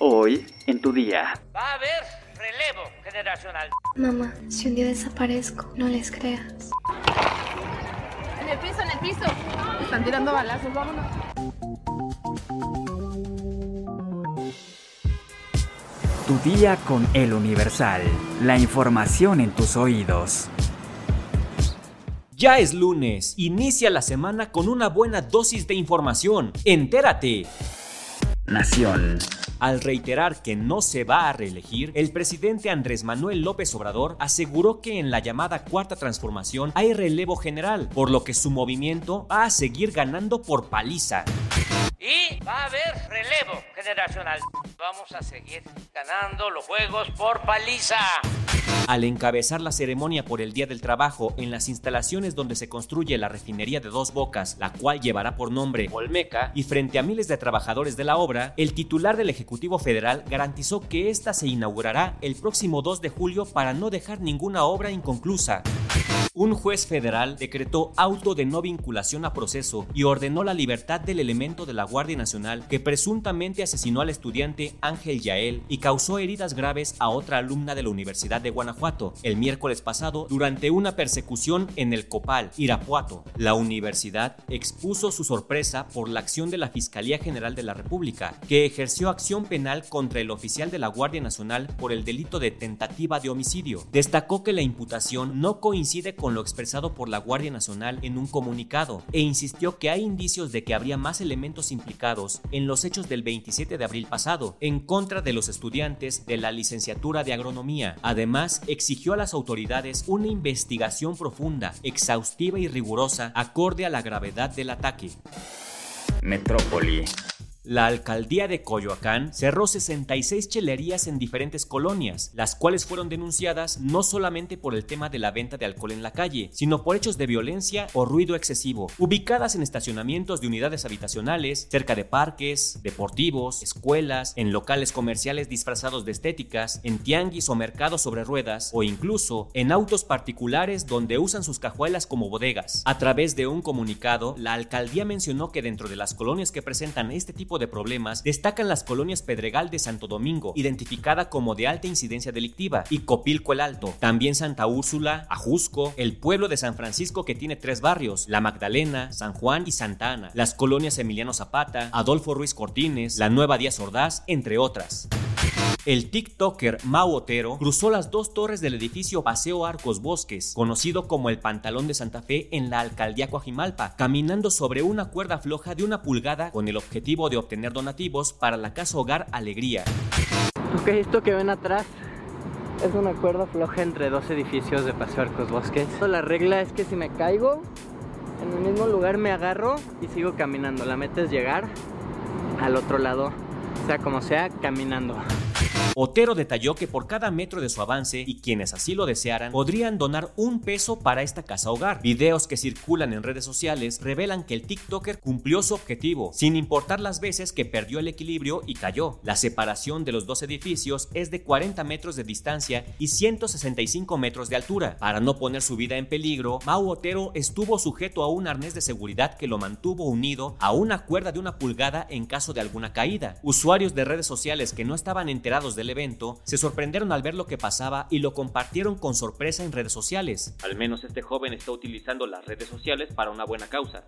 Hoy, en tu día. Va a haber relevo generacional. Mamá, si un día desaparezco, no les creas. En el piso, en el piso. Están tirando balazos, vámonos. Tu día con El Universal. La información en tus oídos. Ya es lunes. Inicia la semana con una buena dosis de información. Entérate. Nación. Al reiterar que no se va a reelegir, el presidente Andrés Manuel López Obrador aseguró que en la llamada cuarta transformación hay relevo general, por lo que su movimiento va a seguir ganando por paliza. Y va a haber relevo generacional. Vamos a seguir ganando los juegos por paliza. Al encabezar la ceremonia por el Día del Trabajo en las instalaciones donde se construye la refinería de Dos Bocas, la cual llevará por nombre Olmeca, y frente a miles de trabajadores de la obra, el titular del Ejecutivo Federal garantizó que esta se inaugurará el próximo 2 de julio para no dejar ninguna obra inconclusa. Un juez federal decretó auto de no vinculación a proceso y ordenó la libertad del elemento de la Guardia Nacional que presuntamente asesinó al estudiante Ángel Yael y causó heridas graves a otra alumna de la Universidad de Guanajuato el miércoles pasado durante una persecución en el Copal, Irapuato. La universidad expuso su sorpresa por la acción de la Fiscalía General de la República, que ejerció acción penal contra el oficial de la Guardia Nacional por el delito de tentativa de homicidio. Destacó que la imputación no coincide con lo expresado por la Guardia Nacional en un comunicado e insistió que hay indicios de que habría más elementos implicados en los hechos del 27 de abril pasado en contra de los estudiantes de la licenciatura de agronomía. Además, exigió a las autoridades una investigación profunda, exhaustiva y rigurosa acorde a la gravedad del ataque. Metrópoli. La alcaldía de Coyoacán cerró 66 chelerías en diferentes colonias, las cuales fueron denunciadas no solamente por el tema de la venta de alcohol en la calle, sino por hechos de violencia o ruido excesivo, ubicadas en estacionamientos de unidades habitacionales, cerca de parques, deportivos, escuelas, en locales comerciales disfrazados de estéticas, en tianguis o mercados sobre ruedas, o incluso en autos particulares donde usan sus cajuelas como bodegas. A través de un comunicado, la alcaldía mencionó que dentro de las colonias que presentan este tipo de problemas destacan las colonias Pedregal de Santo Domingo, identificada como de alta incidencia delictiva, y Copilco el Alto, también Santa Úrsula, Ajusco, el pueblo de San Francisco que tiene tres barrios, La Magdalena, San Juan y Santa Ana, las colonias Emiliano Zapata, Adolfo Ruiz Cortines, la Nueva Díaz Ordaz, entre otras. El TikToker Mau Otero cruzó las dos torres del edificio Paseo Arcos Bosques, conocido como el Pantalón de Santa Fe en la alcaldía Coajimalpa, caminando sobre una cuerda floja de una pulgada con el objetivo de obtener donativos para la casa hogar Alegría. Ok, esto que ven atrás es una cuerda floja entre dos edificios de Paseo Arcos Bosques. La regla es que si me caigo, en el mismo lugar me agarro y sigo caminando. La meta es llegar al otro lado, sea como sea, caminando. Otero detalló que por cada metro de su avance y quienes así lo desearan podrían donar un peso para esta casa hogar. Videos que circulan en redes sociales revelan que el TikToker cumplió su objetivo, sin importar las veces que perdió el equilibrio y cayó. La separación de los dos edificios es de 40 metros de distancia y 165 metros de altura. Para no poner su vida en peligro, Mau Otero estuvo sujeto a un arnés de seguridad que lo mantuvo unido a una cuerda de una pulgada en caso de alguna caída. Usuarios de redes sociales que no estaban enterados del evento se sorprendieron al ver lo que pasaba y lo compartieron con sorpresa en redes sociales. Al menos este joven está utilizando las redes sociales para una buena causa.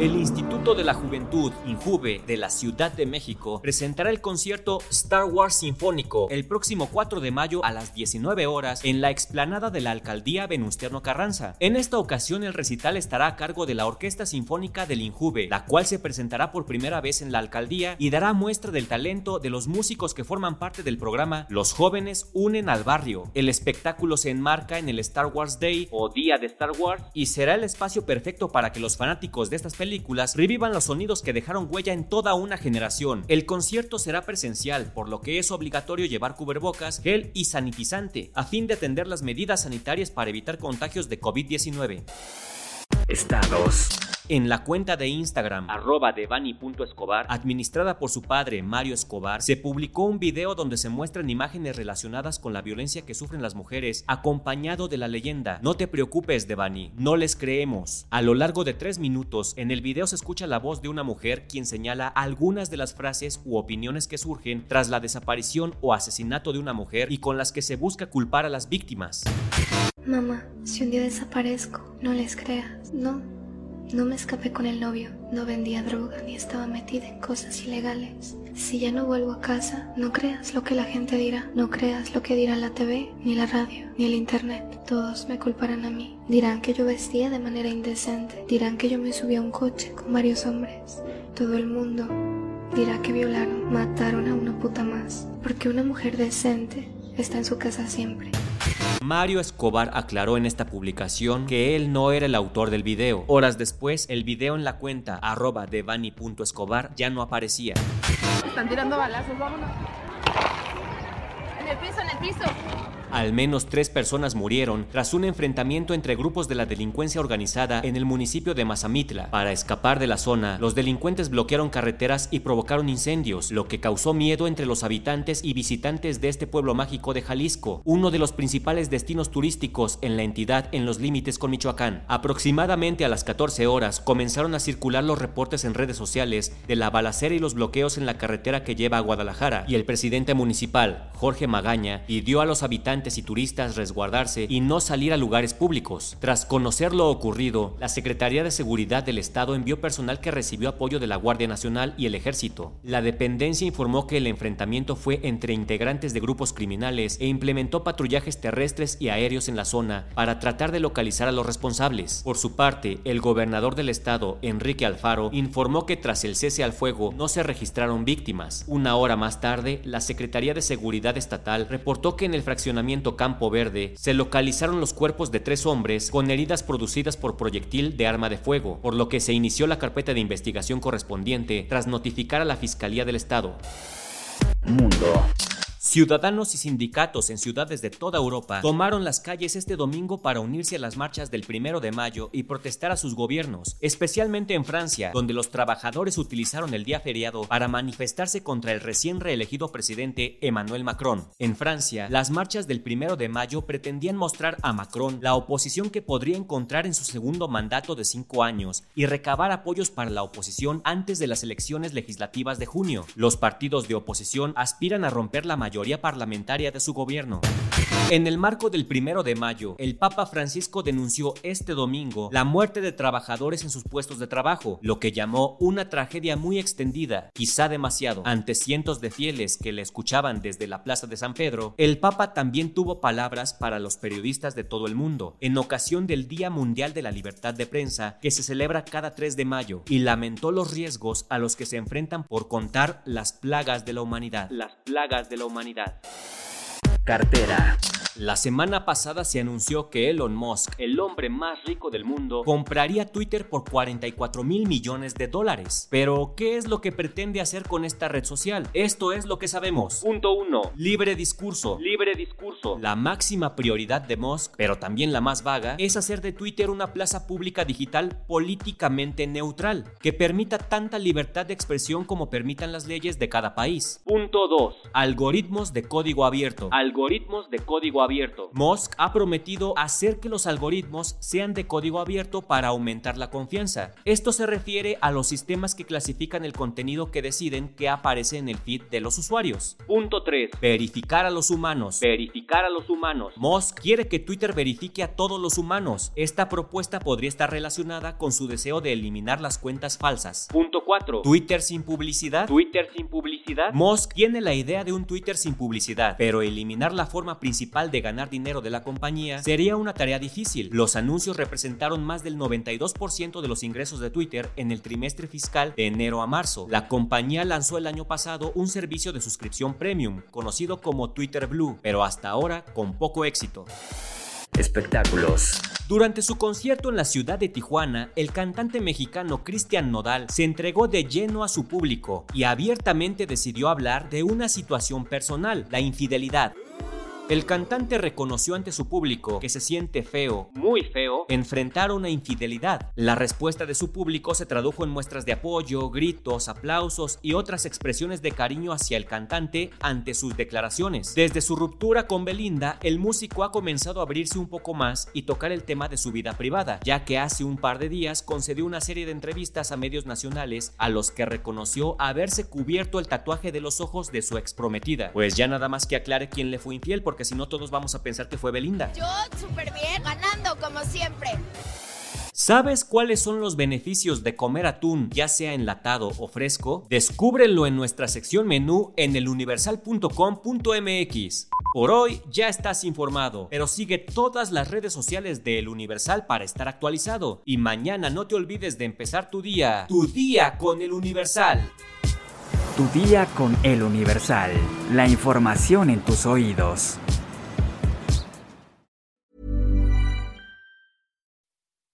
El Instituto de la Juventud, INJUVE, de la Ciudad de México, presentará el concierto Star Wars Sinfónico el próximo 4 de mayo a las 19 horas en la explanada de la Alcaldía Venustiano Carranza. En esta ocasión el recital estará a cargo de la Orquesta Sinfónica del INJUVE, la cual se presentará por primera vez en la alcaldía y dará muestra del talento de los músicos que forman parte del programa Los jóvenes unen al barrio. El espectáculo se enmarca en el Star Wars Day o Día de Star Wars y será el espacio perfecto para que los fanáticos de estas películas revivan los sonidos que dejaron huella en toda una generación. El concierto será presencial, por lo que es obligatorio llevar cubrebocas, gel y sanitizante, a fin de atender las medidas sanitarias para evitar contagios de COVID-19. Estados. En la cuenta de Instagram, arroba devani.escobar, administrada por su padre Mario Escobar, se publicó un video donde se muestran imágenes relacionadas con la violencia que sufren las mujeres, acompañado de la leyenda No te preocupes, Devani, no les creemos. A lo largo de tres minutos, en el video se escucha la voz de una mujer quien señala algunas de las frases u opiniones que surgen tras la desaparición o asesinato de una mujer y con las que se busca culpar a las víctimas. Mamá, si un día desaparezco, no les creas. No, no me escapé con el novio, no vendía droga ni estaba metida en cosas ilegales. Si ya no vuelvo a casa, no creas lo que la gente dirá, no creas lo que dirá la TV, ni la radio, ni el internet. Todos me culparán a mí. Dirán que yo vestía de manera indecente, dirán que yo me subí a un coche con varios hombres. Todo el mundo dirá que violaron, mataron a una puta más, porque una mujer decente está en su casa siempre. Mario Escobar aclaró en esta publicación que él no era el autor del video. Horas después, el video en la cuenta arroba devani.escobar ya no aparecía. Están tirando balazos, vámonos. En el piso, en el piso. Al menos tres personas murieron tras un enfrentamiento entre grupos de la delincuencia organizada en el municipio de Mazamitla. Para escapar de la zona, los delincuentes bloquearon carreteras y provocaron incendios, lo que causó miedo entre los habitantes y visitantes de este pueblo mágico de Jalisco, uno de los principales destinos turísticos en la entidad en los límites con Michoacán. Aproximadamente a las 14 horas comenzaron a circular los reportes en redes sociales de la balacera y los bloqueos en la carretera que lleva a Guadalajara, y el presidente municipal, Jorge Magaña, pidió a los habitantes y turistas resguardarse y no salir a lugares públicos. Tras conocer lo ocurrido, la Secretaría de Seguridad del Estado envió personal que recibió apoyo de la Guardia Nacional y el Ejército. La dependencia informó que el enfrentamiento fue entre integrantes de grupos criminales e implementó patrullajes terrestres y aéreos en la zona para tratar de localizar a los responsables. Por su parte, el gobernador del estado, Enrique Alfaro, informó que tras el cese al fuego no se registraron víctimas. Una hora más tarde, la Secretaría de Seguridad Estatal reportó que en el fraccionamiento Campo Verde se localizaron los cuerpos de tres hombres con heridas producidas por proyectil de arma de fuego, por lo que se inició la carpeta de investigación correspondiente tras notificar a la Fiscalía del Estado. Mundo. Ciudadanos y sindicatos en ciudades de toda Europa tomaron las calles este domingo para unirse a las marchas del primero de mayo y protestar a sus gobiernos, especialmente en Francia, donde los trabajadores utilizaron el día feriado para manifestarse contra el recién reelegido presidente Emmanuel Macron. En Francia, las marchas del primero de mayo pretendían mostrar a Macron la oposición que podría encontrar en su segundo mandato de cinco años y recabar apoyos para la oposición antes de las elecciones legislativas de junio. Los partidos de oposición aspiran a romper la mayoría parlamentaria de su gobierno. En el marco del primero de mayo, el Papa Francisco denunció este domingo la muerte de trabajadores en sus puestos de trabajo, lo que llamó una tragedia muy extendida, quizá demasiado. Ante cientos de fieles que le escuchaban desde la Plaza de San Pedro, el Papa también tuvo palabras para los periodistas de todo el mundo, en ocasión del Día Mundial de la Libertad de Prensa, que se celebra cada 3 de mayo, y lamentó los riesgos a los que se enfrentan por contar las plagas de la humanidad. Las plagas de la humanidad. Cartera. La semana pasada se anunció que Elon Musk, el hombre más rico del mundo, compraría Twitter por 44 mil millones de dólares. Pero, ¿qué es lo que pretende hacer con esta red social? Esto es lo que sabemos. Punto 1. Libre discurso. Libre discurso. La máxima prioridad de Musk, pero también la más vaga, es hacer de Twitter una plaza pública digital políticamente neutral, que permita tanta libertad de expresión como permitan las leyes de cada país. Punto 2. Algoritmos de código abierto. Algoritmos de código abierto. Musk ha prometido hacer que los algoritmos sean de código abierto para aumentar la confianza. Esto se refiere a los sistemas que clasifican el contenido que deciden que aparece en el feed de los usuarios. Punto 3. Verificar a los humanos. Verificar a los humanos. Musk quiere que Twitter verifique a todos los humanos. Esta propuesta podría estar relacionada con su deseo de eliminar las cuentas falsas. Punto 4. Twitter sin publicidad. Twitter sin publicidad. Musk tiene la idea de un Twitter sin publicidad, pero eliminar la forma principal de ganar dinero de la compañía sería una tarea difícil. Los anuncios representaron más del 92% de los ingresos de Twitter en el trimestre fiscal de enero a marzo. La compañía lanzó el año pasado un servicio de suscripción premium, conocido como Twitter Blue, pero hasta ahora con poco éxito. Espectáculos. Durante su concierto en la ciudad de Tijuana, el cantante mexicano Cristian Nodal se entregó de lleno a su público y abiertamente decidió hablar de una situación personal, la infidelidad. El cantante reconoció ante su público que se siente feo, muy feo, enfrentar una infidelidad. La respuesta de su público se tradujo en muestras de apoyo, gritos, aplausos y otras expresiones de cariño hacia el cantante ante sus declaraciones. Desde su ruptura con Belinda, el músico ha comenzado a abrirse un poco más y tocar el tema de su vida privada, ya que hace un par de días concedió una serie de entrevistas a medios nacionales a los que reconoció haberse cubierto el tatuaje de los ojos de su ex prometida. Pues ya nada más que aclare quién le fue infiel, porque si no todos vamos a pensar que fue Belinda. Yo súper bien, ganando como siempre. ¿Sabes cuáles son los beneficios de comer atún, ya sea enlatado o fresco? Descúbrelo en nuestra sección menú en eluniversal.com.mx. Por hoy ya estás informado, pero sigue todas las redes sociales de El Universal para estar actualizado. Y mañana no te olvides de empezar tu día, tu día con El Universal. Tu día con El Universal. La información en tus oídos.